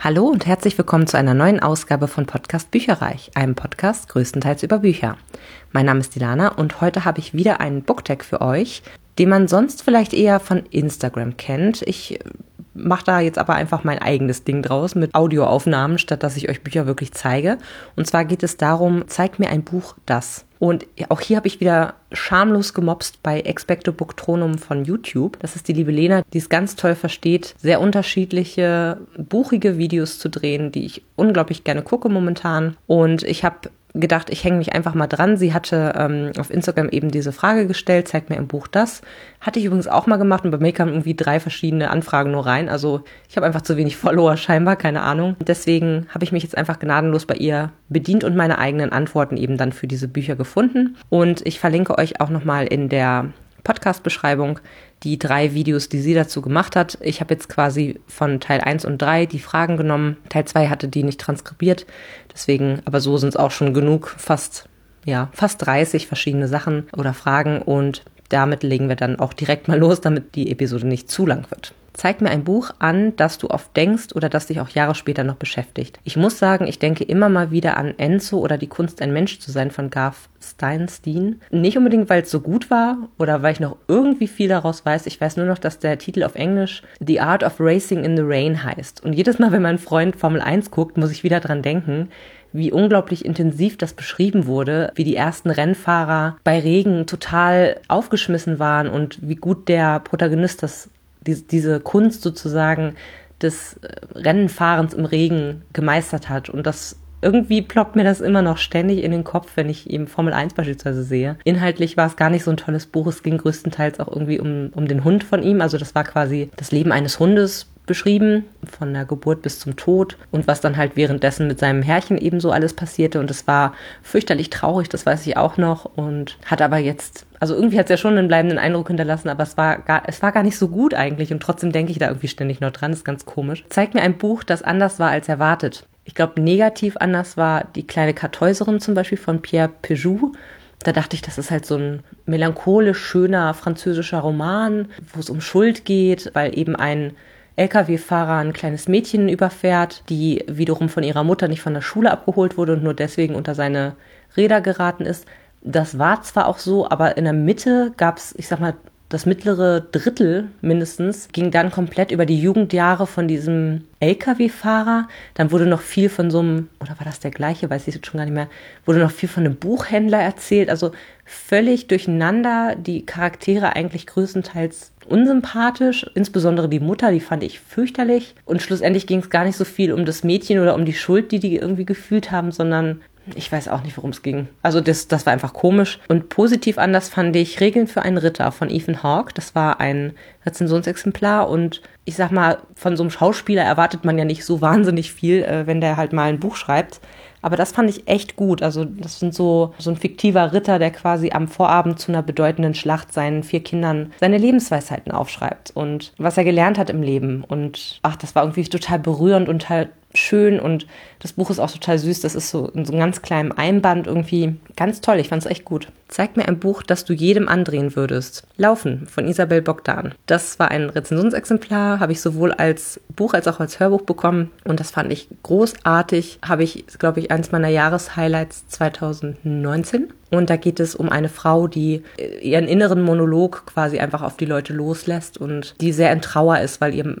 Hallo und herzlich willkommen zu einer neuen Ausgabe von Podcast Bücherreich, einem Podcast größtenteils über Bücher. Mein Name ist Dilana und heute habe ich wieder einen Booktag für euch, den man sonst vielleicht eher von Instagram kennt. Ich mache da jetzt aber einfach mein eigenes Ding draus mit Audioaufnahmen, statt dass ich euch Bücher wirklich zeige. Und zwar geht es darum, zeigt mir ein Buch das. Und auch hier habe ich wieder schamlos gemobst bei Expecto Booktonum von YouTube. Das ist die liebe Lena, die es ganz toll versteht, sehr unterschiedliche, buchige Videos zu drehen, die ich unglaublich gerne gucke momentan. Und ich habe gedacht, ich hänge mich einfach mal dran. Sie hatte ähm, auf Instagram eben diese Frage gestellt, zeigt mir im Buch das. Hatte ich übrigens auch mal gemacht und bei mir kamen irgendwie drei verschiedene Anfragen nur rein. Also ich habe einfach zu wenig Follower scheinbar, keine Ahnung. Deswegen habe ich mich jetzt einfach gnadenlos bei ihr bedient und meine eigenen Antworten eben dann für diese Bücher gefunden. Und ich verlinke euch auch nochmal in der Podcast-Beschreibung die drei Videos, die sie dazu gemacht hat. Ich habe jetzt quasi von Teil 1 und 3 die Fragen genommen. Teil 2 hatte die nicht transkribiert. Deswegen, aber so sind es auch schon genug, fast, ja, fast 30 verschiedene Sachen oder Fragen und damit legen wir dann auch direkt mal los, damit die Episode nicht zu lang wird. Zeig mir ein Buch an, das du oft denkst oder das dich auch Jahre später noch beschäftigt. Ich muss sagen, ich denke immer mal wieder an Enzo oder Die Kunst, ein Mensch zu sein von Garth Steinstein. Nicht unbedingt, weil es so gut war oder weil ich noch irgendwie viel daraus weiß. Ich weiß nur noch, dass der Titel auf Englisch The Art of Racing in the Rain heißt. Und jedes Mal, wenn mein Freund Formel 1 guckt, muss ich wieder dran denken, wie unglaublich intensiv das beschrieben wurde, wie die ersten Rennfahrer bei Regen total aufgeschmissen waren und wie gut der Protagonist das die, diese Kunst sozusagen des äh, Rennenfahrens im Regen gemeistert hat. Und das irgendwie ploppt mir das immer noch ständig in den Kopf, wenn ich eben Formel 1 beispielsweise sehe. Inhaltlich war es gar nicht so ein tolles Buch. Es ging größtenteils auch irgendwie um, um den Hund von ihm. Also das war quasi das Leben eines Hundes beschrieben, von der Geburt bis zum Tod und was dann halt währenddessen mit seinem Herrchen ebenso alles passierte. Und es war fürchterlich traurig, das weiß ich auch noch. Und hat aber jetzt, also irgendwie hat es ja schon einen bleibenden Eindruck hinterlassen, aber es war gar, es war gar nicht so gut eigentlich. Und trotzdem denke ich da irgendwie ständig noch dran, das ist ganz komisch. Zeigt mir ein Buch, das anders war als erwartet. Ich glaube, negativ anders war die kleine Kartäuserin zum Beispiel von Pierre Peugeot. Da dachte ich, das ist halt so ein melancholisch schöner französischer Roman, wo es um Schuld geht, weil eben ein Lkw-Fahrer ein kleines Mädchen überfährt, die wiederum von ihrer Mutter nicht von der Schule abgeholt wurde und nur deswegen unter seine Räder geraten ist. Das war zwar auch so, aber in der Mitte gab es, ich sag mal, das mittlere Drittel mindestens ging dann komplett über die Jugendjahre von diesem LKW-Fahrer. Dann wurde noch viel von so einem, oder war das der gleiche, weiß ich jetzt schon gar nicht mehr, wurde noch viel von einem Buchhändler erzählt. Also völlig durcheinander, die Charaktere eigentlich größtenteils unsympathisch, insbesondere die Mutter, die fand ich fürchterlich. Und schlussendlich ging es gar nicht so viel um das Mädchen oder um die Schuld, die die irgendwie gefühlt haben, sondern ich weiß auch nicht, worum es ging. Also das, das war einfach komisch. Und positiv anders fand ich Regeln für einen Ritter von Ethan Hawke. Das war ein Rezensionsexemplar und ich sag mal, von so einem Schauspieler erwartet man ja nicht so wahnsinnig viel, äh, wenn der halt mal ein Buch schreibt. Aber das fand ich echt gut. Also, das sind so, so ein fiktiver Ritter, der quasi am Vorabend zu einer bedeutenden Schlacht seinen vier Kindern seine Lebensweisheiten aufschreibt und was er gelernt hat im Leben. Und ach, das war irgendwie total berührend und halt schön und das Buch ist auch total süß. Das ist so in so einem ganz kleinen Einband irgendwie ganz toll. Ich fand es echt gut. Zeig mir ein Buch, das du jedem andrehen würdest. Laufen von Isabel Bogdan. Das war ein Rezensionsexemplar, habe ich sowohl als Buch als auch als Hörbuch bekommen und das fand ich großartig. Habe ich, glaube ich, eins meiner Jahreshighlights 2019. Und da geht es um eine Frau, die ihren inneren Monolog quasi einfach auf die Leute loslässt und die sehr in Trauer ist, weil ihr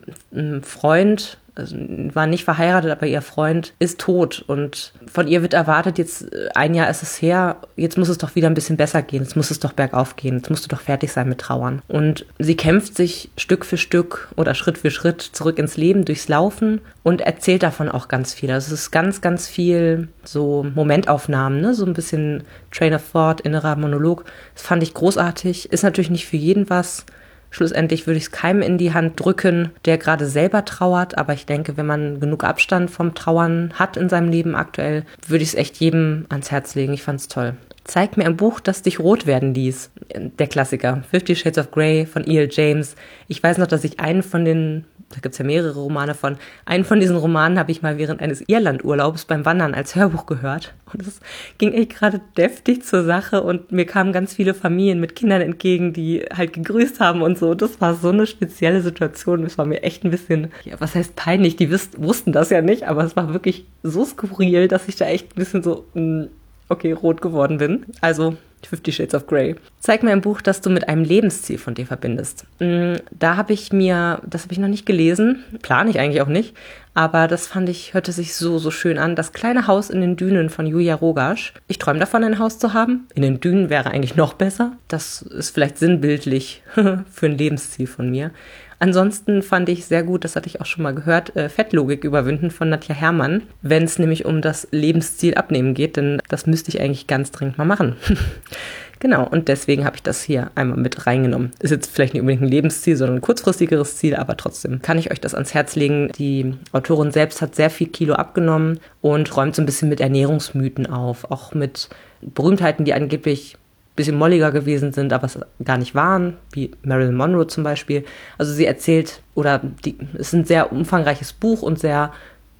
Freund also war nicht verheiratet, aber ihr Freund ist tot und von ihr wird erwartet, jetzt äh, ein Jahr ist es her, jetzt muss es doch wieder ein bisschen besser gehen, jetzt muss es doch bergauf gehen, jetzt musst du doch fertig sein mit Trauern. Und sie kämpft sich Stück für Stück oder Schritt für Schritt zurück ins Leben durchs Laufen und erzählt davon auch ganz viel. Also es ist ganz, ganz viel so Momentaufnahmen, ne? so ein bisschen Train of Thought, innerer Monolog. Das fand ich großartig, ist natürlich nicht für jeden was. Schlussendlich würde ich es keinem in die Hand drücken, der gerade selber trauert. Aber ich denke, wenn man genug Abstand vom Trauern hat in seinem Leben aktuell, würde ich es echt jedem ans Herz legen. Ich fand es toll. Zeig mir ein Buch, das dich rot werden ließ. Der Klassiker. Fifty Shades of Grey von E.L. James. Ich weiß noch, dass ich einen von den da gibt's ja mehrere Romane von. Einen von diesen Romanen habe ich mal während eines Irlandurlaubs beim Wandern als Hörbuch gehört. Und es ging echt gerade deftig zur Sache und mir kamen ganz viele Familien mit Kindern entgegen, die halt gegrüßt haben und so. Das war so eine spezielle Situation. Es war mir echt ein bisschen, ja, was heißt peinlich? Die wussten das ja nicht, aber es war wirklich so skurril, dass ich da echt ein bisschen so, mh, hm, okay, rot geworden bin. Also Fifty Shades of Grey. Zeig mir ein Buch, das du mit einem Lebensziel von dir verbindest. Mm, da habe ich mir, das habe ich noch nicht gelesen, plane ich eigentlich auch nicht, aber das fand ich, hörte sich so, so schön an. Das kleine Haus in den Dünen von Julia Rogasch. Ich träume davon, ein Haus zu haben. In den Dünen wäre eigentlich noch besser. Das ist vielleicht sinnbildlich für ein Lebensziel von mir. Ansonsten fand ich sehr gut, das hatte ich auch schon mal gehört, äh, Fettlogik überwinden von Nadja Herrmann, wenn es nämlich um das Lebensziel abnehmen geht, denn das müsste ich eigentlich ganz dringend mal machen. Genau, und deswegen habe ich das hier einmal mit reingenommen. Ist jetzt vielleicht nicht unbedingt ein Lebensziel, sondern ein kurzfristigeres Ziel, aber trotzdem kann ich euch das ans Herz legen. Die Autorin selbst hat sehr viel Kilo abgenommen und räumt so ein bisschen mit Ernährungsmythen auf, auch mit Berühmtheiten, die angeblich bisschen molliger gewesen sind, aber es gar nicht waren, wie Marilyn Monroe zum Beispiel. Also sie erzählt, oder die, es ist ein sehr umfangreiches Buch und sehr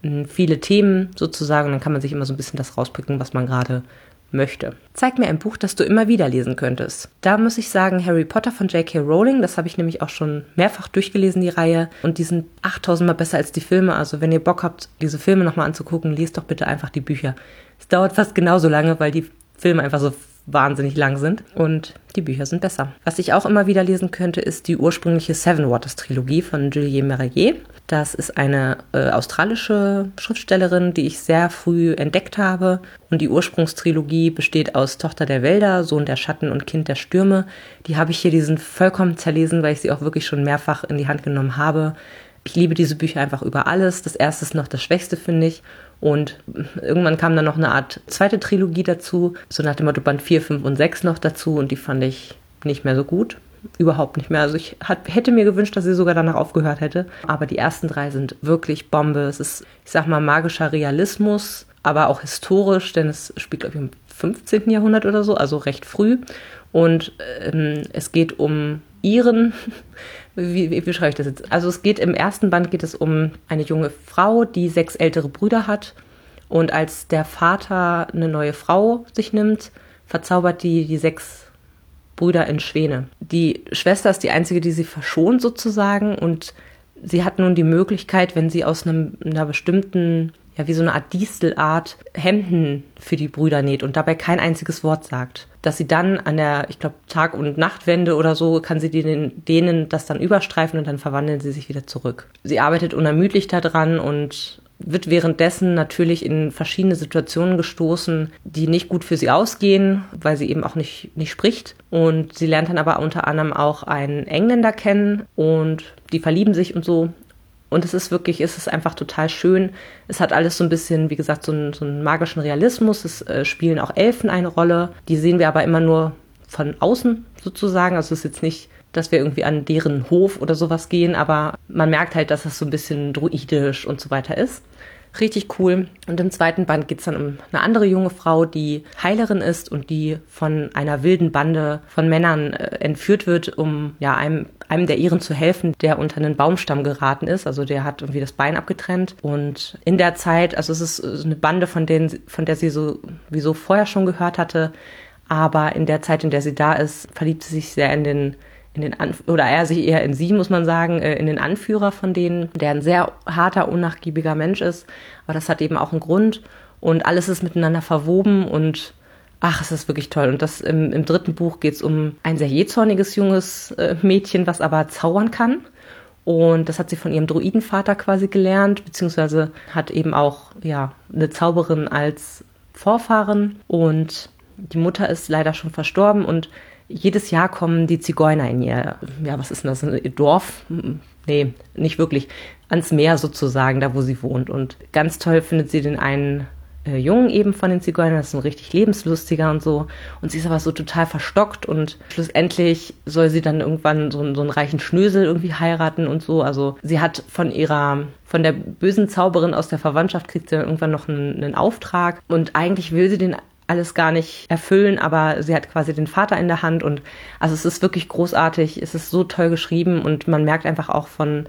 hm, viele Themen sozusagen. Dann kann man sich immer so ein bisschen das rauspicken, was man gerade möchte. Zeig mir ein Buch, das du immer wieder lesen könntest. Da muss ich sagen, Harry Potter von J.K. Rowling, das habe ich nämlich auch schon mehrfach durchgelesen, die Reihe. Und die sind 8000 Mal besser als die Filme. Also wenn ihr Bock habt, diese Filme nochmal anzugucken, lest doch bitte einfach die Bücher. Es dauert fast genauso lange, weil die Filme einfach so wahnsinnig lang sind und die Bücher sind besser. Was ich auch immer wieder lesen könnte, ist die ursprüngliche Seven Waters Trilogie von Julie Merrier. Das ist eine äh, australische Schriftstellerin, die ich sehr früh entdeckt habe. Und die Ursprungstrilogie besteht aus Tochter der Wälder, Sohn der Schatten und Kind der Stürme. Die habe ich hier diesen vollkommen zerlesen, weil ich sie auch wirklich schon mehrfach in die Hand genommen habe. Ich liebe diese Bücher einfach über alles. Das erste ist noch das Schwächste, finde ich. Und irgendwann kam dann noch eine Art zweite Trilogie dazu, so nach dem Motto Band 4, 5 und 6 noch dazu und die fand ich nicht mehr so gut. Überhaupt nicht mehr. Also ich hat, hätte mir gewünscht, dass sie sogar danach aufgehört hätte. Aber die ersten drei sind wirklich Bombe. Es ist, ich sag mal, magischer Realismus, aber auch historisch, denn es spielt, glaube ich, im 15. Jahrhundert oder so, also recht früh. Und ähm, es geht um ihren, wie, wie, wie schreibe ich das jetzt? Also es geht im ersten Band geht es um eine junge Frau, die sechs ältere Brüder hat. Und als der Vater eine neue Frau sich nimmt, verzaubert die die sechs Brüder in Schwäne. Die Schwester ist die einzige, die sie verschont sozusagen und sie hat nun die Möglichkeit, wenn sie aus einem, einer bestimmten ja, wie so eine Art Distelart Hemden für die Brüder näht und dabei kein einziges Wort sagt. Dass sie dann an der, ich glaube, Tag- und Nachtwende oder so, kann sie denen, denen das dann überstreifen und dann verwandeln sie sich wieder zurück. Sie arbeitet unermüdlich daran und wird währenddessen natürlich in verschiedene Situationen gestoßen, die nicht gut für sie ausgehen, weil sie eben auch nicht, nicht spricht. Und sie lernt dann aber unter anderem auch einen Engländer kennen und die verlieben sich und so. Und es ist wirklich, es ist einfach total schön. Es hat alles so ein bisschen, wie gesagt, so einen, so einen magischen Realismus. Es äh, spielen auch Elfen eine Rolle. Die sehen wir aber immer nur von außen sozusagen. Also es ist jetzt nicht, dass wir irgendwie an deren Hof oder sowas gehen, aber man merkt halt, dass es so ein bisschen druidisch und so weiter ist. Richtig cool. Und im zweiten Band geht es dann um eine andere junge Frau, die Heilerin ist und die von einer wilden Bande von Männern äh, entführt wird, um ja einem, einem der ihren zu helfen, der unter einen Baumstamm geraten ist. Also der hat irgendwie das Bein abgetrennt. Und in der Zeit, also es ist eine Bande, von, denen, von der sie so wie so vorher schon gehört hatte. Aber in der Zeit, in der sie da ist, verliebt sie sich sehr in den in den Anf oder er sich eher in sie, muss man sagen, äh, in den Anführer von denen, der ein sehr harter, unnachgiebiger Mensch ist. Aber das hat eben auch einen Grund und alles ist miteinander verwoben und ach, es ist wirklich toll. Und das im, im dritten Buch geht es um ein sehr jähzorniges junges äh, Mädchen, was aber zaubern kann. Und das hat sie von ihrem Druidenvater quasi gelernt, beziehungsweise hat eben auch ja eine Zauberin als Vorfahren. Und die Mutter ist leider schon verstorben und jedes Jahr kommen die Zigeuner in ihr, ja, was ist denn das, ihr Dorf? Nee, nicht wirklich. Ans Meer sozusagen, da wo sie wohnt. Und ganz toll findet sie den einen äh, Jungen eben von den Zigeunern, das ist ein richtig lebenslustiger und so. Und sie ist aber so total verstockt und schlussendlich soll sie dann irgendwann so, so einen reichen Schnösel irgendwie heiraten und so. Also sie hat von ihrer, von der bösen Zauberin aus der Verwandtschaft kriegt sie dann irgendwann noch einen, einen Auftrag und eigentlich will sie den alles gar nicht erfüllen, aber sie hat quasi den Vater in der Hand und also es ist wirklich großartig, es ist so toll geschrieben und man merkt einfach auch von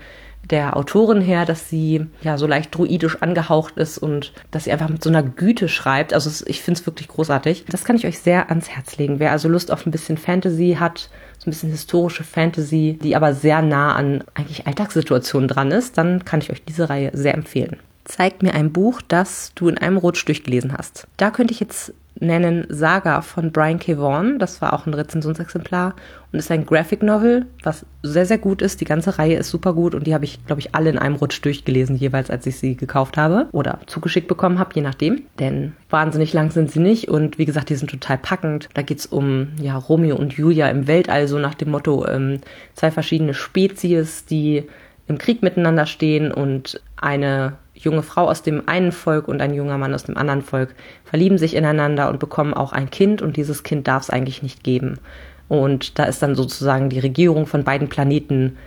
der Autorin her, dass sie ja so leicht druidisch angehaucht ist und dass sie einfach mit so einer Güte schreibt. Also ich finde es wirklich großartig. Das kann ich euch sehr ans Herz legen. Wer also Lust auf ein bisschen Fantasy hat, so ein bisschen historische Fantasy, die aber sehr nah an eigentlich Alltagssituationen dran ist, dann kann ich euch diese Reihe sehr empfehlen. Zeig mir ein Buch, das du in einem Rutsch durchgelesen hast. Da könnte ich jetzt nennen Saga von Brian K. Vaughan. Das war auch ein Rezensionsexemplar und ist ein Graphic Novel, was sehr, sehr gut ist. Die ganze Reihe ist super gut und die habe ich, glaube ich, alle in einem Rutsch durchgelesen, jeweils als ich sie gekauft habe oder zugeschickt bekommen habe, je nachdem. Denn wahnsinnig lang sind sie nicht und wie gesagt, die sind total packend. Da geht es um ja, Romeo und Julia im Weltall, so nach dem Motto ähm, zwei verschiedene Spezies, die im Krieg miteinander stehen und eine junge Frau aus dem einen Volk und ein junger Mann aus dem anderen Volk verlieben sich ineinander und bekommen auch ein Kind und dieses Kind darf es eigentlich nicht geben. Und da ist dann sozusagen die Regierung von beiden Planeten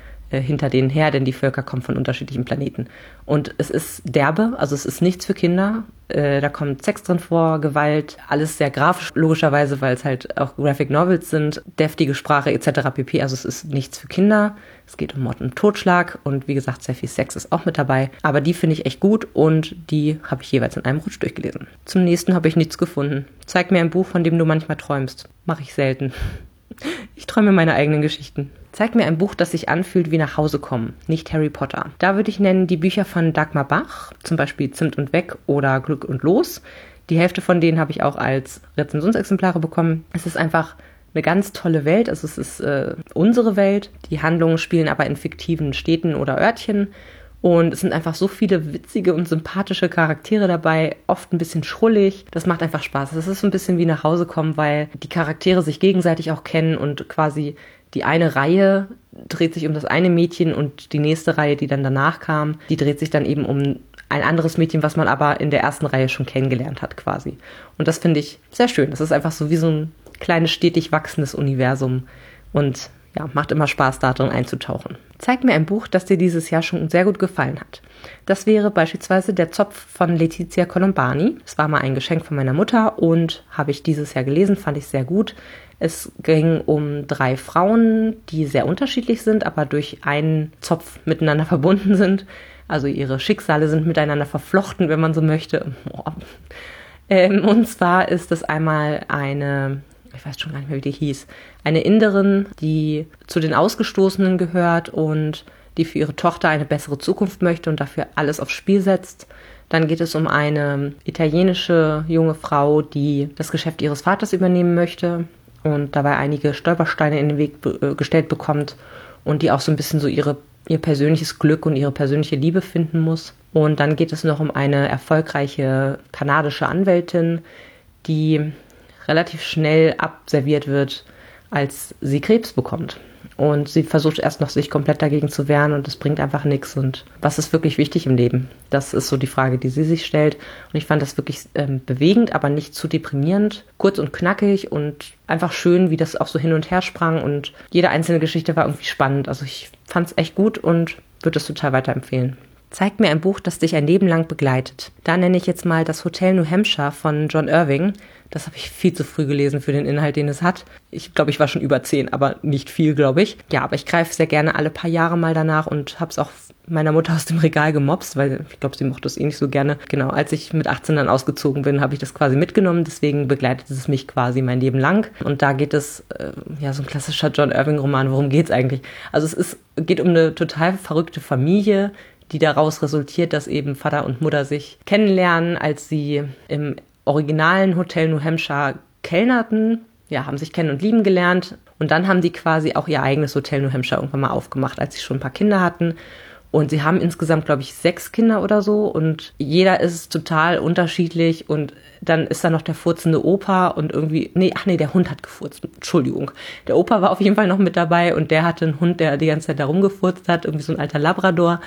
hinter denen her, denn die Völker kommen von unterschiedlichen Planeten. Und es ist derbe, also es ist nichts für Kinder. Äh, da kommt Sex drin vor, Gewalt, alles sehr grafisch, logischerweise, weil es halt auch Graphic Novels sind, deftige Sprache etc. pp. Also es ist nichts für Kinder. Es geht um Mord und Totschlag und wie gesagt, sehr viel Sex ist auch mit dabei. Aber die finde ich echt gut und die habe ich jeweils in einem Rutsch durchgelesen. Zum nächsten habe ich nichts gefunden. Zeig mir ein Buch, von dem du manchmal träumst. Mache ich selten. Ich träume meine eigenen Geschichten. Zeig mir ein Buch, das sich anfühlt wie nach Hause kommen, nicht Harry Potter. Da würde ich nennen die Bücher von Dagmar Bach, zum Beispiel Zimt und Weg oder Glück und Los. Die Hälfte von denen habe ich auch als Rezensionsexemplare bekommen. Es ist einfach eine ganz tolle Welt. Also es ist äh, unsere Welt. Die Handlungen spielen aber in fiktiven Städten oder Örtchen. Und es sind einfach so viele witzige und sympathische Charaktere dabei, oft ein bisschen schrullig. Das macht einfach Spaß. Es ist so ein bisschen wie nach Hause kommen, weil die Charaktere sich gegenseitig auch kennen und quasi die eine Reihe dreht sich um das eine Mädchen und die nächste Reihe, die dann danach kam, die dreht sich dann eben um ein anderes Mädchen, was man aber in der ersten Reihe schon kennengelernt hat quasi. Und das finde ich sehr schön. Das ist einfach so wie so ein kleines, stetig wachsendes Universum. Und ja, macht immer Spaß, da drin einzutauchen. Zeig mir ein Buch, das dir dieses Jahr schon sehr gut gefallen hat. Das wäre beispielsweise Der Zopf von Letizia Colombani. Es war mal ein Geschenk von meiner Mutter und habe ich dieses Jahr gelesen, fand ich sehr gut. Es ging um drei Frauen, die sehr unterschiedlich sind, aber durch einen Zopf miteinander verbunden sind. Also ihre Schicksale sind miteinander verflochten, wenn man so möchte. Ähm, und zwar ist es einmal eine ich weiß schon gar nicht mehr, wie die hieß, eine Inderin, die zu den Ausgestoßenen gehört und die für ihre Tochter eine bessere Zukunft möchte und dafür alles aufs Spiel setzt. Dann geht es um eine italienische junge Frau, die das Geschäft ihres Vaters übernehmen möchte und dabei einige Stolpersteine in den Weg äh, gestellt bekommt und die auch so ein bisschen so ihre, ihr persönliches Glück und ihre persönliche Liebe finden muss. Und dann geht es noch um eine erfolgreiche kanadische Anwältin, die relativ schnell abserviert wird, als sie Krebs bekommt. Und sie versucht erst noch, sich komplett dagegen zu wehren und es bringt einfach nichts. Und was ist wirklich wichtig im Leben? Das ist so die Frage, die sie sich stellt. Und ich fand das wirklich ähm, bewegend, aber nicht zu deprimierend. Kurz und knackig und einfach schön, wie das auch so hin und her sprang. Und jede einzelne Geschichte war irgendwie spannend. Also ich fand es echt gut und würde es total weiterempfehlen. Zeig mir ein Buch, das dich ein Leben lang begleitet. Da nenne ich jetzt mal das Hotel New Hampshire von John Irving. Das habe ich viel zu früh gelesen für den Inhalt, den es hat. Ich glaube, ich war schon über zehn, aber nicht viel, glaube ich. Ja, aber ich greife sehr gerne alle paar Jahre mal danach und habe es auch meiner Mutter aus dem Regal gemobst, weil ich glaube, sie mochte es eh nicht so gerne. Genau, als ich mit 18 dann ausgezogen bin, habe ich das quasi mitgenommen. Deswegen begleitet es mich quasi mein Leben lang. Und da geht es, äh, ja, so ein klassischer John Irving-Roman. Worum geht es eigentlich? Also es ist, geht um eine total verrückte Familie, die daraus resultiert, dass eben Vater und Mutter sich kennenlernen, als sie im originalen Hotel New Hampshire kellnerten, ja, haben sich kennen und lieben gelernt und dann haben die quasi auch ihr eigenes Hotel New Hampshire irgendwann mal aufgemacht, als sie schon ein paar Kinder hatten. Und sie haben insgesamt, glaube ich, sechs Kinder oder so und jeder ist total unterschiedlich und dann ist da noch der furzende Opa und irgendwie, nee, ach nee, der Hund hat gefurzt, Entschuldigung. Der Opa war auf jeden Fall noch mit dabei und der hatte einen Hund, der die ganze Zeit da rumgefurzt hat, irgendwie so ein alter Labrador.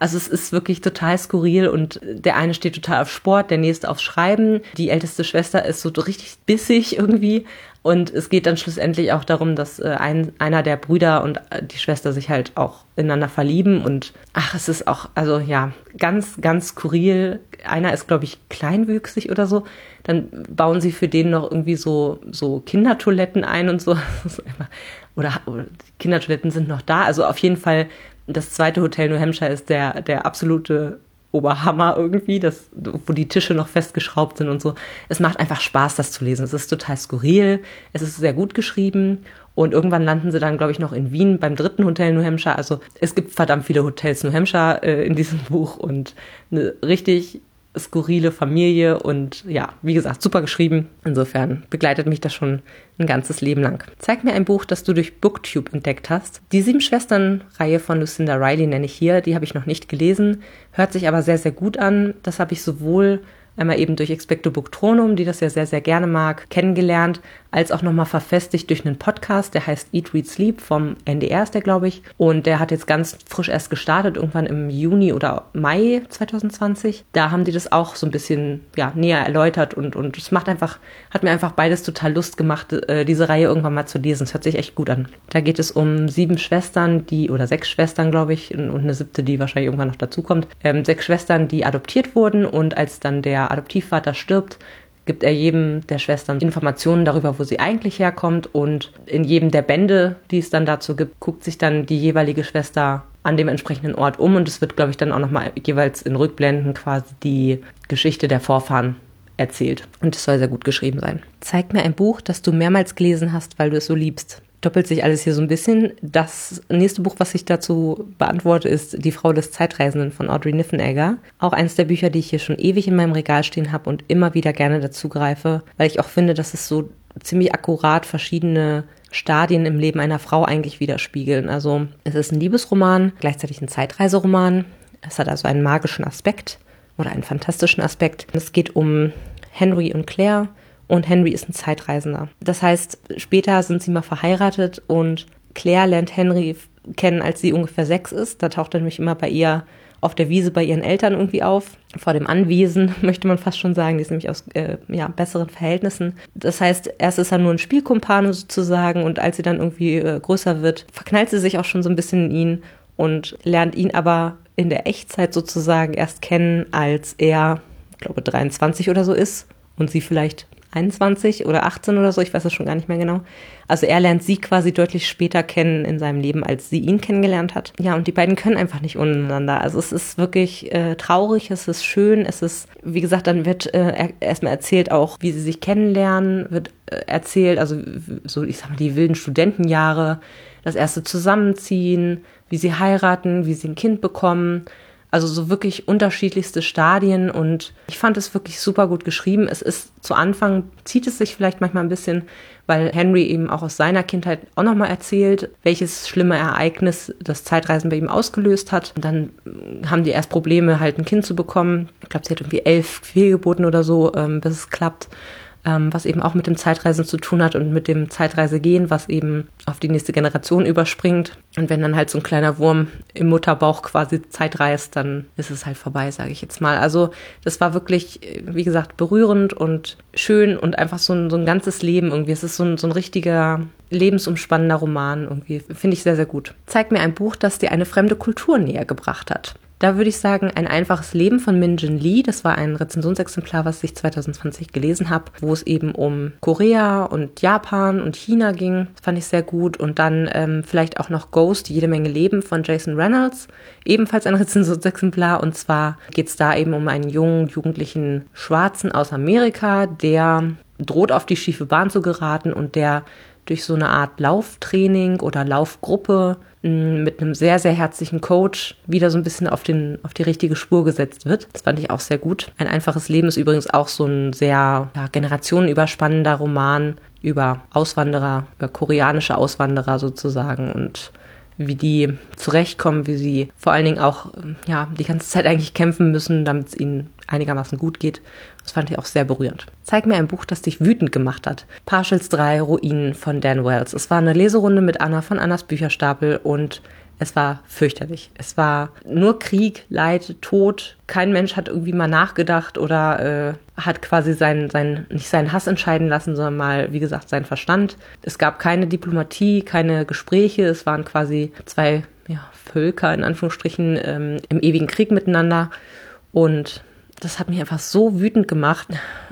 Also es ist wirklich total skurril und der eine steht total auf Sport, der nächste aufs Schreiben. Die älteste Schwester ist so richtig bissig irgendwie. Und es geht dann schlussendlich auch darum, dass äh, ein, einer der Brüder und äh, die Schwester sich halt auch ineinander verlieben. Und ach, es ist auch, also ja, ganz, ganz skurril. Einer ist, glaube ich, kleinwüchsig oder so. Dann bauen sie für den noch irgendwie so, so Kindertoiletten ein und so. oder, oder Kindertoiletten sind noch da. Also auf jeden Fall Das zweite Hotel New Hampshire ist der, der absolute Oberhammer irgendwie, das, wo die Tische noch festgeschraubt sind und so. Es macht einfach Spaß, das zu lesen. Es ist total skurril, es ist sehr gut geschrieben und irgendwann landen sie dann, glaube ich, noch in Wien beim dritten Hotel New Hampshire. Also es gibt verdammt viele Hotels New Hampshire äh, in diesem Buch und eine richtig skurrile Familie und ja, wie gesagt, super geschrieben. Insofern begleitet mich das schon ein ganzes Leben lang. Zeig mir ein Buch, das du durch Booktube entdeckt hast. Die Sieben Schwestern-Reihe von Lucinda Riley nenne ich hier. Die habe ich noch nicht gelesen, hört sich aber sehr, sehr gut an. Das habe ich sowohl einmal eben durch Expecto Booktonum, die das ja sehr, sehr gerne mag, kennengelernt, als auch nochmal verfestigt durch einen Podcast, der heißt Eat, Read, Sleep vom NDR ist der, glaube ich. Und der hat jetzt ganz frisch erst gestartet, irgendwann im Juni oder Mai 2020. Da haben die das auch so ein bisschen ja, näher erläutert und, und es macht einfach, hat mir einfach beides total Lust gemacht, äh, diese Reihe irgendwann mal zu lesen. Es hört sich echt gut an. Da geht es um sieben Schwestern, die, oder sechs Schwestern, glaube ich, und eine siebte, die wahrscheinlich irgendwann noch dazukommt. Ähm, sechs Schwestern, die adoptiert wurden und als dann der Adoptivvater stirbt, gibt er jedem der Schwestern Informationen darüber, wo sie eigentlich herkommt und in jedem der Bände, die es dann dazu gibt, guckt sich dann die jeweilige Schwester an dem entsprechenden Ort um und es wird, glaube ich, dann auch nochmal jeweils in Rückblenden quasi die Geschichte der Vorfahren erzählt. Und es soll sehr gut geschrieben sein. Zeig mir ein Buch, das du mehrmals gelesen hast, weil du es so liebst doppelt sich alles hier so ein bisschen. Das nächste Buch, was ich dazu beantworte, ist Die Frau des Zeitreisenden von Audrey Niffenegger. Auch eines der Bücher, die ich hier schon ewig in meinem Regal stehen habe und immer wieder gerne dazu greife, weil ich auch finde, dass es so ziemlich akkurat verschiedene Stadien im Leben einer Frau eigentlich widerspiegeln. Also es ist ein Liebesroman, gleichzeitig ein Zeitreiseroman. Es hat also einen magischen Aspekt oder einen fantastischen Aspekt. Es geht um Henry und Claire, und Henry ist ein Zeitreisender. Das heißt, später sind sie mal verheiratet und Claire lernt Henry kennen, als sie ungefähr sechs ist. Da taucht er nämlich immer bei ihr auf der Wiese bei ihren Eltern irgendwie auf. Vor dem Anwesen, möchte man fast schon sagen. Die ist nämlich aus äh, ja, besseren Verhältnissen. Das heißt, erst ist er nur ein Spielkumpane sozusagen und als sie dann irgendwie äh, größer wird, verknallt sie sich auch schon so ein bisschen in ihn und lernt ihn aber in der Echtzeit sozusagen erst kennen, als er, ich glaube, 23 oder so ist und sie vielleicht 21 oder 18 oder so, ich weiß es schon gar nicht mehr genau. Also er lernt sie quasi deutlich später kennen in seinem Leben, als sie ihn kennengelernt hat. Ja, und die beiden können einfach nicht untereinander. Also es ist wirklich äh, traurig, es ist schön, es ist, wie gesagt, dann wird äh, erstmal erzählt auch, wie sie sich kennenlernen, wird äh, erzählt, also so, ich sag mal, die wilden Studentenjahre, das erste Zusammenziehen, wie sie heiraten, wie sie ein Kind bekommen also so wirklich unterschiedlichste Stadien und ich fand es wirklich super gut geschrieben. Es ist zu Anfang, zieht es sich vielleicht manchmal ein bisschen, weil Henry eben auch aus seiner Kindheit auch nochmal erzählt, welches schlimme Ereignis das Zeitreisen bei ihm ausgelöst hat. Und dann haben die erst Probleme, halt ein Kind zu bekommen. Ich glaube, sie hat irgendwie elf Fehlgeburten oder so, ähm, bis es klappt ähm, was eben auch mit dem Zeitreisen zu tun hat und mit dem Zeitreisegehen, was eben auf die nächste Generation überspringt. Und wenn dann halt so ein kleiner Wurm im Mutterbauch quasi Zeit reist, dann ist es halt vorbei, sage ich jetzt mal. Also das war wirklich, wie gesagt, berührend und schön und einfach so ein, so ein ganzes Leben irgendwie. Es ist so ein, so ein richtiger lebensumspannender Roman irgendwie. Finde ich sehr, sehr gut. Zeig mir ein Buch, das dir eine fremde Kultur näher gebracht hat. Da würde ich sagen, ein einfaches Leben von Min Jin Lee. Das war ein Rezensionsexemplar, was ich 2020 gelesen habe, wo es eben um Korea und Japan und China ging. Das fand ich sehr gut. Und dann ähm, vielleicht auch noch Ghost, jede Menge Leben von Jason Reynolds. Ebenfalls ein Rezensionsexemplar. Und zwar geht es da eben um einen jungen, jugendlichen Schwarzen aus Amerika, der droht auf die schiefe Bahn zu geraten und der durch so eine Art Lauftraining oder Laufgruppe mit einem sehr, sehr herzlichen Coach wieder so ein bisschen auf, den, auf die richtige Spur gesetzt wird. Das fand ich auch sehr gut. Ein einfaches Leben ist übrigens auch so ein sehr ja, generationenüberspannender Roman über Auswanderer, über koreanische Auswanderer sozusagen und wie die zurechtkommen, wie sie vor allen Dingen auch ja, die ganze Zeit eigentlich kämpfen müssen, damit es ihnen einigermaßen gut geht. Das fand ich auch sehr berührend. Zeig mir ein Buch, das dich wütend gemacht hat. Partials 3 Ruinen von Dan Wells. Es war eine Leserunde mit Anna von Annas Bücherstapel und es war fürchterlich. Es war nur Krieg, Leid, Tod. Kein Mensch hat irgendwie mal nachgedacht oder äh, hat quasi seinen, seinen, nicht seinen Hass entscheiden lassen, sondern mal, wie gesagt, seinen Verstand. Es gab keine Diplomatie, keine Gespräche. Es waren quasi zwei ja, Völker in Anführungsstrichen ähm, im ewigen Krieg miteinander. Und das hat mich einfach so wütend gemacht.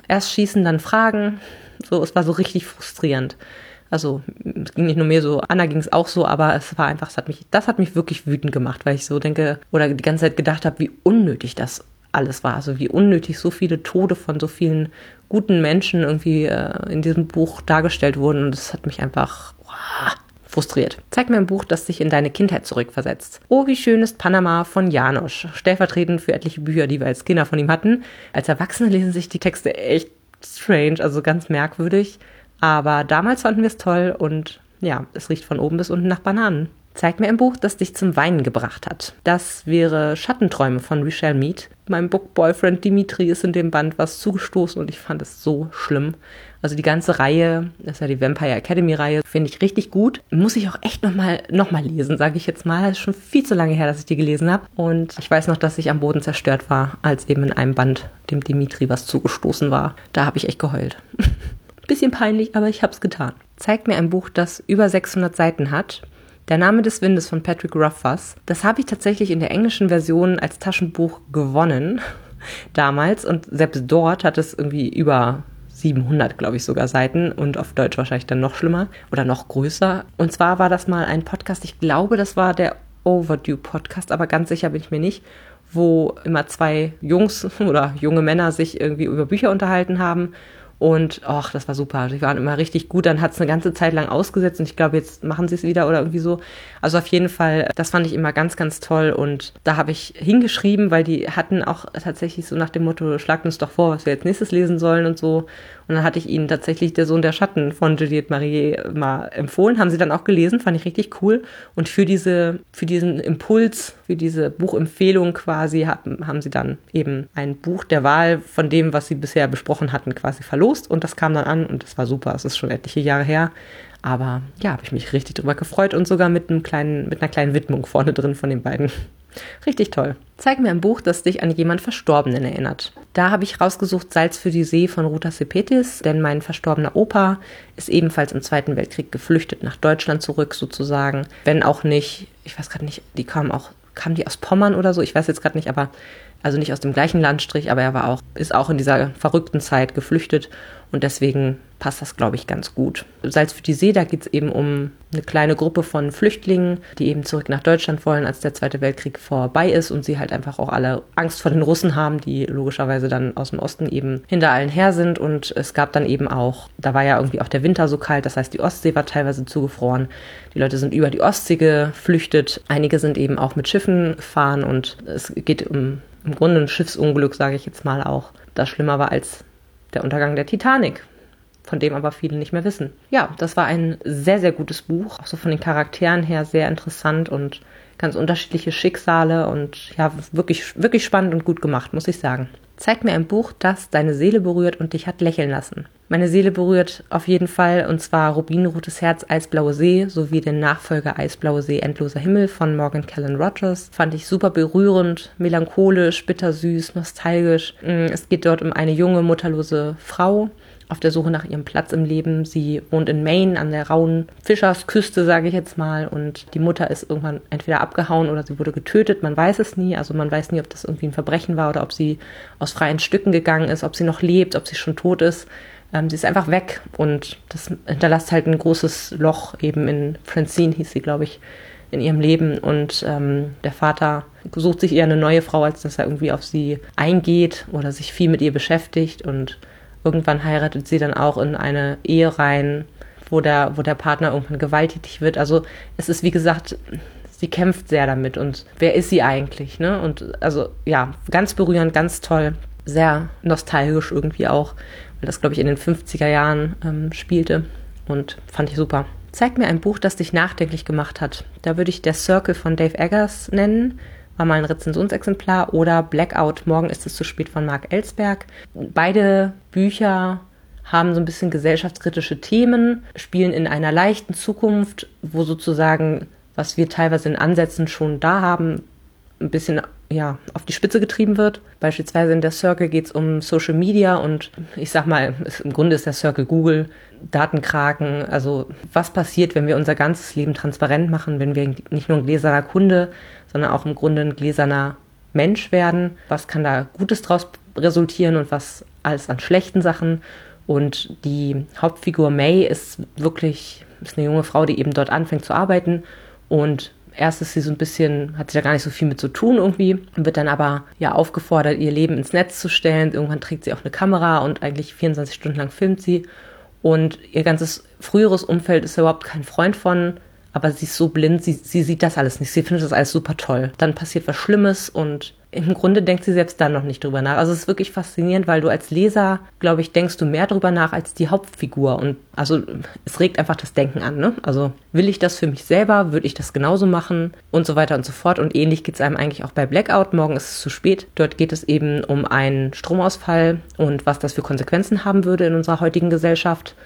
Erst schießen, dann fragen. So, es war so richtig frustrierend. Also es ging nicht nur mir so, Anna ging es auch so, aber es war einfach, es hat mich, das hat mich wirklich wütend gemacht, weil ich so denke oder die ganze Zeit gedacht habe, wie unnötig das alles war. Also wie unnötig so viele Tode von so vielen guten Menschen irgendwie äh, in diesem Buch dargestellt wurden. Und das hat mich einfach wow, frustriert. Zeig mir ein Buch, das dich in deine Kindheit zurückversetzt. Oh, wie schön ist Panama von Janosch. Stellvertretend für etliche Bücher, die wir als Kinder von ihm hatten. Als Erwachsene lesen sich die Texte echt strange, also ganz merkwürdig. Aber damals fanden wir es toll und ja, es riecht von oben bis unten nach Bananen. Zeig mir ein Buch, das dich zum Weinen gebracht hat. Das wäre Schattenträume von Richelle Mead. Meinem Book-Boyfriend Dimitri ist in dem Band was zugestoßen und ich fand es so schlimm. Also die ganze Reihe, das ist ja die Vampire Academy Reihe, finde ich richtig gut. Muss ich auch echt nochmal noch mal lesen, sage ich jetzt mal. Das ist schon viel zu lange her, dass ich die gelesen habe. Und ich weiß noch, dass ich am Boden zerstört war, als eben in einem Band dem Dimitri was zugestoßen war. Da habe ich echt geheult. Bisschen peinlich, aber ich habe es getan. Zeigt mir ein Buch, das über 600 Seiten hat der Name des Windes von Patrick Rothfuss. Das habe ich tatsächlich in der englischen Version als Taschenbuch gewonnen damals und selbst dort hat es irgendwie über 700, glaube ich, sogar Seiten und auf Deutsch wahrscheinlich dann noch schlimmer oder noch größer. Und zwar war das mal ein Podcast, ich glaube, das war der Overdue Podcast, aber ganz sicher bin ich mir nicht, wo immer zwei Jungs oder junge Männer sich irgendwie über Bücher unterhalten haben und ach, das war super. Die waren immer richtig gut. Dann hat es eine ganze Zeit lang ausgesetzt und ich glaube, jetzt machen sie es wieder oder irgendwie so. Also auf jeden Fall, das fand ich immer ganz, ganz toll. Und da habe ich hingeschrieben, weil die hatten auch tatsächlich so nach dem Motto, schlagt uns doch vor, was wir jetzt nächstes lesen sollen und so. Und dann hatte ich ihnen tatsächlich Der Sohn der Schatten von Juliette Marie mal empfohlen. Haben sie dann auch gelesen, fand ich richtig cool. Und für diese, für diesen Impuls, für diese Buchempfehlung quasi haben, haben sie dann eben ein Buch der Wahl von dem, was sie bisher besprochen hatten, quasi verlost. Und das kam dann an und das war super. Es ist schon etliche Jahre her. Aber ja, habe ich mich richtig drüber gefreut und sogar mit einem kleinen, mit einer kleinen Widmung vorne drin von den beiden. Richtig toll. Zeig mir ein Buch, das dich an jemand Verstorbenen erinnert. Da habe ich rausgesucht Salz für die See von Ruta Sepetis, denn mein verstorbener Opa ist ebenfalls im Zweiten Weltkrieg geflüchtet nach Deutschland zurück sozusagen. Wenn auch nicht, ich weiß gerade nicht, die kamen auch, kamen die aus Pommern oder so, ich weiß jetzt gerade nicht, aber also nicht aus dem gleichen Landstrich, aber er war auch, ist auch in dieser verrückten Zeit geflüchtet und deswegen passt das, glaube ich, ganz gut. Salz für die See, da geht es eben um eine kleine Gruppe von Flüchtlingen, die eben zurück nach Deutschland wollen, als der Zweite Weltkrieg vorbei ist und sie halt einfach auch alle Angst vor den Russen haben, die logischerweise dann aus dem Osten eben hinter allen her sind. Und es gab dann eben auch, da war ja irgendwie auch der Winter so kalt, das heißt, die Ostsee war teilweise zugefroren. Die Leute sind über die Ostsee geflüchtet. Einige sind eben auch mit Schiffen gefahren und es geht um im Grunde ein Schiffsunglück, sage ich jetzt mal auch, das schlimmer war als der Untergang der Titanic, von dem aber viele nicht mehr wissen. Ja, das war ein sehr, sehr gutes Buch, auch so von den Charakteren her sehr interessant und ganz unterschiedliche Schicksale und ja, wirklich, wirklich spannend und gut gemacht, muss ich sagen. Zeig mir ein Buch, das deine Seele berührt und dich hat lächeln lassen. Meine Seele berührt auf jeden Fall und zwar Rubinrotes Herz, Eisblaue See sowie den Nachfolger Eisblaue See, Endloser Himmel von Morgan Callan Rogers. Fand ich super berührend, melancholisch, bittersüß, nostalgisch. Mm, es geht dort um eine junge, mutterlose Frau, auf der Suche nach ihrem Platz im Leben. Sie wohnt in Maine an der rauen Fischersküste, sage ich jetzt mal. Und die Mutter ist irgendwann entweder abgehauen oder sie wurde getötet. Man weiß es nie. Also man weiß nie, ob das irgendwie ein Verbrechen war oder ob sie aus freien Stücken gegangen ist, ob sie noch lebt, ob sie schon tot ist. Ähm, sie ist einfach weg und das hinterlässt halt ein großes Loch eben in Francine, hieß sie, glaube ich, in ihrem Leben. Und ähm, der Vater sucht sich eher eine neue Frau, als dass er irgendwie auf sie eingeht oder sich viel mit ihr beschäftigt und Irgendwann heiratet sie dann auch in eine Ehe rein, wo der, wo der Partner irgendwann gewalttätig wird. Also es ist, wie gesagt, sie kämpft sehr damit. Und wer ist sie eigentlich? Ne? Und also ja, ganz berührend, ganz toll, sehr nostalgisch irgendwie auch, weil das, glaube ich, in den 50er Jahren ähm, spielte. Und fand ich super. Zeig mir ein Buch, das dich nachdenklich gemacht hat. Da würde ich Der Circle von Dave Eggers nennen war mal ein Rezensionsexemplar oder Blackout, morgen ist es zu spät von Marc Ellsberg. Beide Bücher haben so ein bisschen gesellschaftskritische Themen, spielen in einer leichten Zukunft, wo sozusagen, was wir teilweise in Ansätzen schon da haben, ein bisschen ja, auf die Spitze getrieben wird. Beispielsweise in der Circle geht es um Social Media und ich sag mal, im Grunde ist der Circle Google, Datenkraken, also was passiert, wenn wir unser ganzes Leben transparent machen, wenn wir nicht nur ein gläserner Kunde, sondern auch im Grunde ein gläserner Mensch werden. Was kann da Gutes draus resultieren und was alles an schlechten Sachen? Und die Hauptfigur May ist wirklich ist eine junge Frau, die eben dort anfängt zu arbeiten und erst ist sie so ein bisschen, hat sie da gar nicht so viel mit zu tun irgendwie, wird dann aber ja aufgefordert, ihr Leben ins Netz zu stellen. Irgendwann trägt sie auch eine Kamera und eigentlich 24 Stunden lang filmt sie. Und ihr ganzes früheres Umfeld ist überhaupt kein Freund von, aber sie ist so blind, sie, sie sieht das alles nicht. Sie findet das alles super toll. Dann passiert was Schlimmes und im Grunde denkt sie selbst dann noch nicht drüber nach. Also es ist wirklich faszinierend, weil du als Leser, glaube ich, denkst du mehr drüber nach als die Hauptfigur. Und also es regt einfach das Denken an. Ne? Also will ich das für mich selber? Würde ich das genauso machen? Und so weiter und so fort. Und ähnlich geht es einem eigentlich auch bei Blackout. Morgen ist es zu spät. Dort geht es eben um einen Stromausfall und was das für Konsequenzen haben würde in unserer heutigen Gesellschaft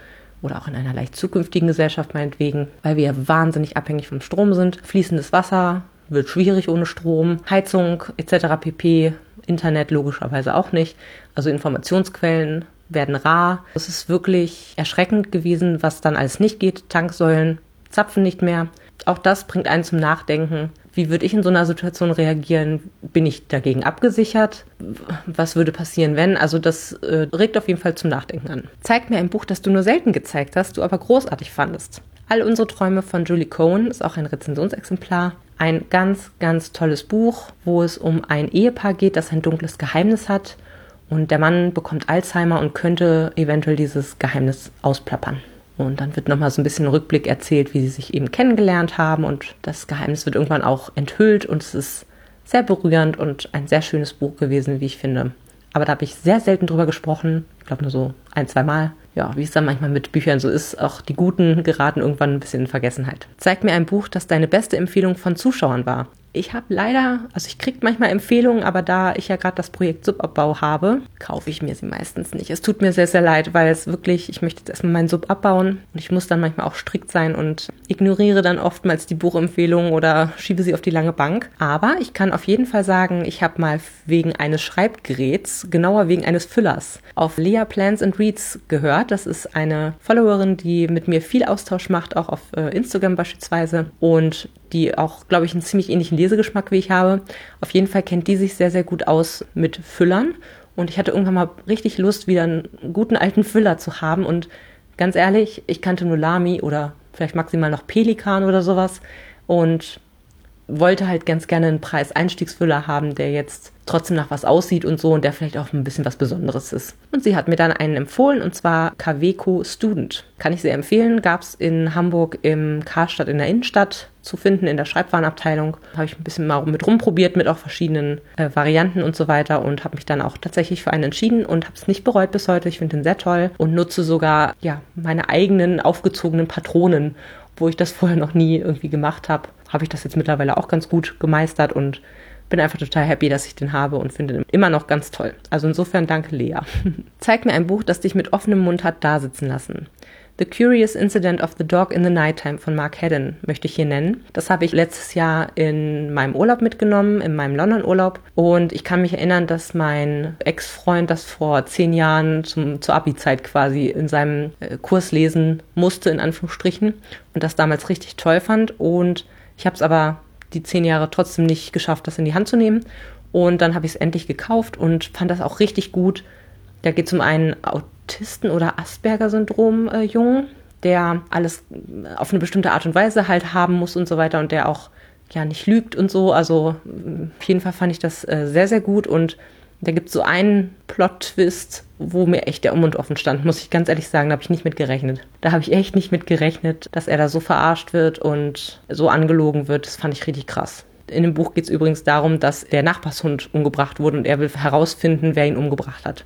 oder auch in einer leicht zukünftigen Gesellschaft meinetwegen, weil wir wahnsinnig abhängig vom Strom sind. Fließendes Wasser, wird schwierig ohne Strom, Heizung etc. pp. Internet logischerweise auch nicht. Also Informationsquellen werden rar. Es ist wirklich erschreckend gewesen, was dann alles nicht geht. Tanksäulen zapfen nicht mehr. Auch das bringt einen zum Nachdenken. Wie würde ich in so einer Situation reagieren? Bin ich dagegen abgesichert? Was würde passieren, wenn? Also das äh, regt auf jeden Fall zum Nachdenken an. Zeig mir ein Buch, das du nur selten gezeigt hast, du aber großartig fandest. All unsere Träume von Julie Cohen ist auch ein Rezensionsexemplar. Ein ganz, ganz tolles Buch, wo es um ein Ehepaar geht, das ein dunkles Geheimnis hat. Und der Mann bekommt Alzheimer und könnte eventuell dieses Geheimnis ausplappern. Und dann wird nochmal so ein bisschen Rückblick erzählt, wie sie sich eben kennengelernt haben. Und das Geheimnis wird irgendwann auch enthüllt. Und es ist sehr berührend und ein sehr schönes Buch gewesen, wie ich finde. Aber da habe ich sehr selten drüber gesprochen. Ich glaube nur so ein, zwei Mal ja, wie es dann manchmal mit Büchern so ist, auch die guten geraten irgendwann ein bisschen in Vergessenheit. Zeig mir ein Buch, das deine beste Empfehlung von Zuschauern war ich habe leider, also ich kriege manchmal Empfehlungen, aber da ich ja gerade das Projekt Subabbau habe, kaufe ich mir sie meistens nicht. Es tut mir sehr, sehr leid, weil es wirklich, ich möchte jetzt erstmal meinen Sub abbauen und ich muss dann manchmal auch strikt sein und ignoriere dann oftmals die Buchempfehlungen oder schiebe sie auf die lange Bank. Aber ich kann auf jeden Fall sagen, ich habe mal wegen eines Schreibgeräts, genauer wegen eines Füllers, auf Lea Plans and Reads gehört. Das ist eine Followerin, die mit mir viel Austausch macht, auch auf äh, Instagram beispielsweise. Und die auch, glaube ich, einen ziemlich ähnlichen Lesegeschmack wie ich habe. Auf jeden Fall kennt die sich sehr, sehr gut aus mit Füllern. Und ich hatte irgendwann mal richtig Lust, wieder einen guten alten Füller zu haben. Und ganz ehrlich, ich kannte nur Lami oder vielleicht maximal noch Pelikan oder sowas. Und wollte halt ganz gerne einen Preis-Einstiegsfüller haben, der jetzt trotzdem nach was aussieht und so und der vielleicht auch ein bisschen was Besonderes ist. Und sie hat mir dann einen empfohlen und zwar Kaweco Student. Kann ich sehr empfehlen. Gab es in Hamburg im Karstadt in der Innenstadt zu finden, in der Schreibwarenabteilung. Habe ich ein bisschen mal mit rumprobiert mit auch verschiedenen äh, Varianten und so weiter und habe mich dann auch tatsächlich für einen entschieden und habe es nicht bereut bis heute. Ich finde den sehr toll und nutze sogar ja meine eigenen aufgezogenen Patronen, wo ich das vorher noch nie irgendwie gemacht habe. Habe ich das jetzt mittlerweile auch ganz gut gemeistert und bin einfach total happy, dass ich den habe und finde ihn immer noch ganz toll. Also insofern danke Lea. Zeig mir ein Buch, das dich mit offenem Mund hat dasitzen lassen. The Curious Incident of the Dog in the Nighttime von Mark Haddon möchte ich hier nennen. Das habe ich letztes Jahr in meinem Urlaub mitgenommen, in meinem London-Urlaub. Und ich kann mich erinnern, dass mein Ex-Freund das vor zehn Jahren zum, zur Abi-Zeit quasi in seinem äh, Kurs lesen musste, in Anführungsstrichen. Und das damals richtig toll fand. Und ich habe es aber die zehn Jahre trotzdem nicht geschafft, das in die Hand zu nehmen. Und dann habe ich es endlich gekauft und fand das auch richtig gut. Da geht es um einen Autisten- oder Asperger-Syndrom-Jungen, der alles auf eine bestimmte Art und Weise halt haben muss und so weiter und der auch ja nicht lügt und so. Also auf jeden Fall fand ich das äh, sehr, sehr gut und da gibt es so einen Plot-Twist, wo mir echt der Mund offen stand, muss ich ganz ehrlich sagen, da habe ich nicht mit gerechnet. Da habe ich echt nicht mit gerechnet, dass er da so verarscht wird und so angelogen wird. Das fand ich richtig krass. In dem Buch geht es übrigens darum, dass der Nachbarshund umgebracht wurde und er will herausfinden, wer ihn umgebracht hat.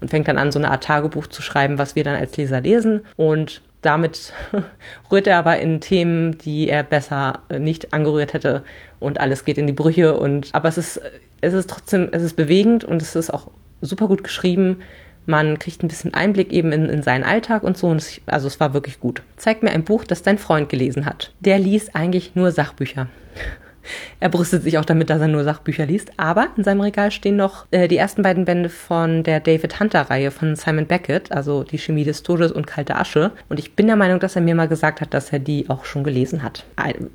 Und fängt dann an, so eine Art Tagebuch zu schreiben, was wir dann als Leser lesen. Und damit rührt er aber in Themen, die er besser nicht angerührt hätte. Und alles geht in die Brüche. Und aber es ist es ist trotzdem, es ist bewegend und es ist auch super gut geschrieben. Man kriegt ein bisschen Einblick eben in, in seinen Alltag und so. Und es, also es war wirklich gut. Zeig mir ein Buch, das dein Freund gelesen hat. Der liest eigentlich nur Sachbücher. Er brüstet sich auch damit, dass er nur Sachbücher liest. Aber in seinem Regal stehen noch äh, die ersten beiden Bände von der David Hunter-Reihe von Simon Beckett, also Die Chemie des Todes und Kalte Asche. Und ich bin der Meinung, dass er mir mal gesagt hat, dass er die auch schon gelesen hat.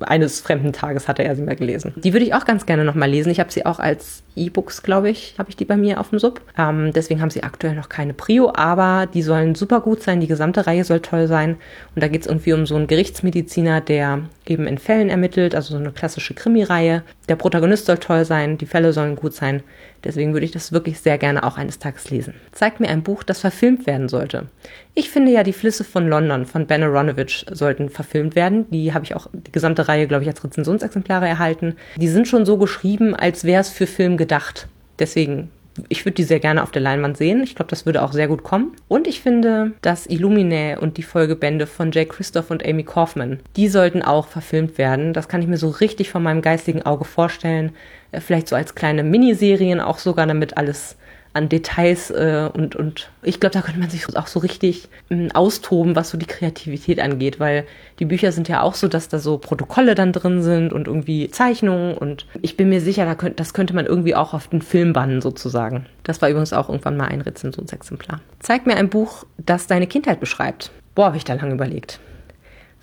eines fremden Tages hatte er sie mal gelesen. Die würde ich auch ganz gerne noch mal lesen. Ich habe sie auch als E-Books, glaube ich, habe ich die bei mir auf dem Sub. Ähm, deswegen haben sie aktuell noch keine Prio, aber die sollen super gut sein. Die gesamte Reihe soll toll sein. Und da geht es irgendwie um so einen Gerichtsmediziner, der eben in Fällen ermittelt, also so eine klassische Krimireihe. Der Protagonist soll toll sein, die Fälle sollen gut sein. Deswegen würde ich das wirklich sehr gerne auch eines Tages lesen. Zeigt mir ein Buch, das verfilmt werden sollte. Ich finde ja, die Flüsse von London von Ben Aronovich sollten verfilmt werden. Die habe ich auch die gesamte Reihe, glaube ich, als Rezensionsexemplare erhalten. Die sind schon so geschrieben, als wäre es für Film gedacht. Deswegen ich würde die sehr gerne auf der Leinwand sehen. Ich glaube, das würde auch sehr gut kommen. Und ich finde, dass Illuminae und die Folgebände von Jay Christoph und Amy Kaufman, die sollten auch verfilmt werden. Das kann ich mir so richtig von meinem geistigen Auge vorstellen. Äh, vielleicht so als kleine Miniserien auch sogar, damit alles an Details äh, und, und ich glaube, da könnte man sich auch so richtig äh, austoben, was so die Kreativität angeht, weil die Bücher sind ja auch so, dass da so Protokolle dann drin sind und irgendwie Zeichnungen und ich bin mir sicher, da könnt, das könnte man irgendwie auch auf den Film bannen sozusagen. Das war übrigens auch irgendwann mal ein Rezensionsexemplar. Zeig mir ein Buch, das deine Kindheit beschreibt. Boah, habe ich da lange überlegt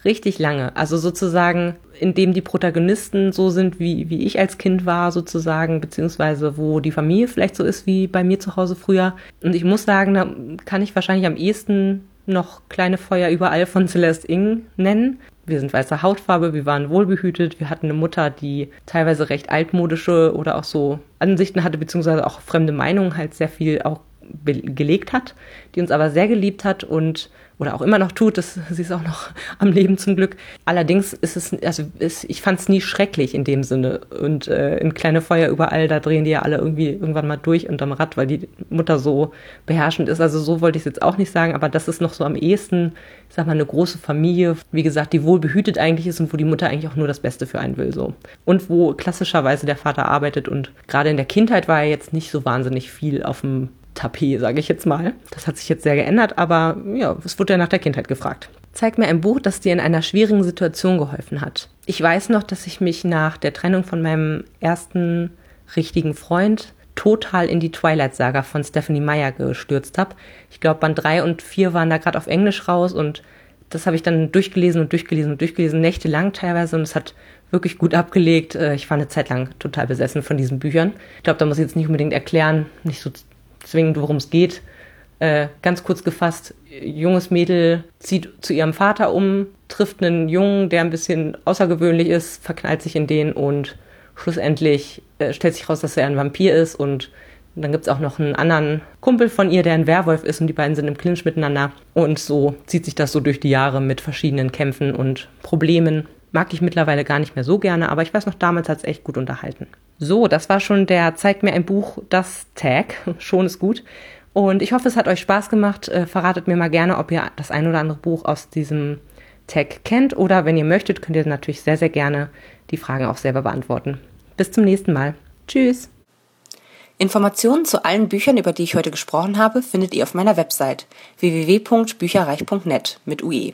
richtig lange. Also sozusagen, in dem die Protagonisten so sind, wie, wie ich als Kind war, sozusagen, beziehungsweise wo die Familie vielleicht so ist wie bei mir zu Hause früher. Und ich muss sagen, da kann ich wahrscheinlich am ehesten noch Kleine Feuer überall von Celeste Ing nennen. Wir sind weißer Hautfarbe, wir waren wohlbehütet, wir hatten eine Mutter, die teilweise recht altmodische oder auch so Ansichten hatte, beziehungsweise auch fremde Meinungen halt sehr viel auch gelegt hat, die uns aber sehr geliebt hat und oder auch immer noch tut. Das, sie ist auch noch am Leben zum Glück. Allerdings ist es, also ist, ich fand es nie schrecklich in dem Sinne. Und äh, in kleine Feuer überall, da drehen die ja alle irgendwie irgendwann mal durch unterm Rad, weil die Mutter so beherrschend ist. Also so wollte ich es jetzt auch nicht sagen, aber das ist noch so am ehesten, ich sag mal, eine große Familie, wie gesagt, die wohl behütet eigentlich ist und wo die Mutter eigentlich auch nur das Beste für einen will. so. Und wo klassischerweise der Vater arbeitet und gerade in der Kindheit war er jetzt nicht so wahnsinnig viel auf dem Tapet, sage ich jetzt mal. Das hat sich jetzt sehr geändert, aber ja, es wurde ja nach der Kindheit gefragt. Zeig mir ein Buch, das dir in einer schwierigen Situation geholfen hat. Ich weiß noch, dass ich mich nach der Trennung von meinem ersten richtigen Freund total in die Twilight-Saga von Stephanie Meyer gestürzt habe. Ich glaube, Band 3 und 4 waren da gerade auf Englisch raus und das habe ich dann durchgelesen und durchgelesen und durchgelesen, nächtelang teilweise und es hat wirklich gut abgelegt. Äh, ich war eine Zeit lang total besessen von diesen Büchern. Ich glaube, da muss ich jetzt nicht unbedingt erklären, nicht so zwingend, worum es geht. Äh, ganz kurz gefasst, junges Mädel zieht zu ihrem Vater um, trifft einen Jungen, der ein bisschen außergewöhnlich ist, verknallt sich in den und schlussendlich äh, stellt sich raus, dass er ein Vampir ist und dann gibt es auch noch einen anderen Kumpel von ihr, der ein Werwolf ist und die beiden sind im Clinch miteinander. Und so zieht sich das so durch die Jahre mit verschiedenen Kämpfen und Problemen. Mag ich mittlerweile gar nicht mehr so gerne, aber ich weiß noch, damals hat es echt gut unterhalten. So, das war schon der Zeigt mir ein Buch, das Tag. Schon ist gut. Und ich hoffe, es hat euch Spaß gemacht. Äh, verratet mir mal gerne, ob ihr das ein oder andere Buch aus diesem Tag kennt. Oder wenn ihr möchtet, könnt ihr natürlich sehr, sehr gerne die Fragen auch selber beantworten. Bis zum nächsten Mal. Tschüss. Informationen zu allen Büchern, über die ich heute gesprochen habe, findet ihr auf meiner Website www.bücherreich.net mit UE.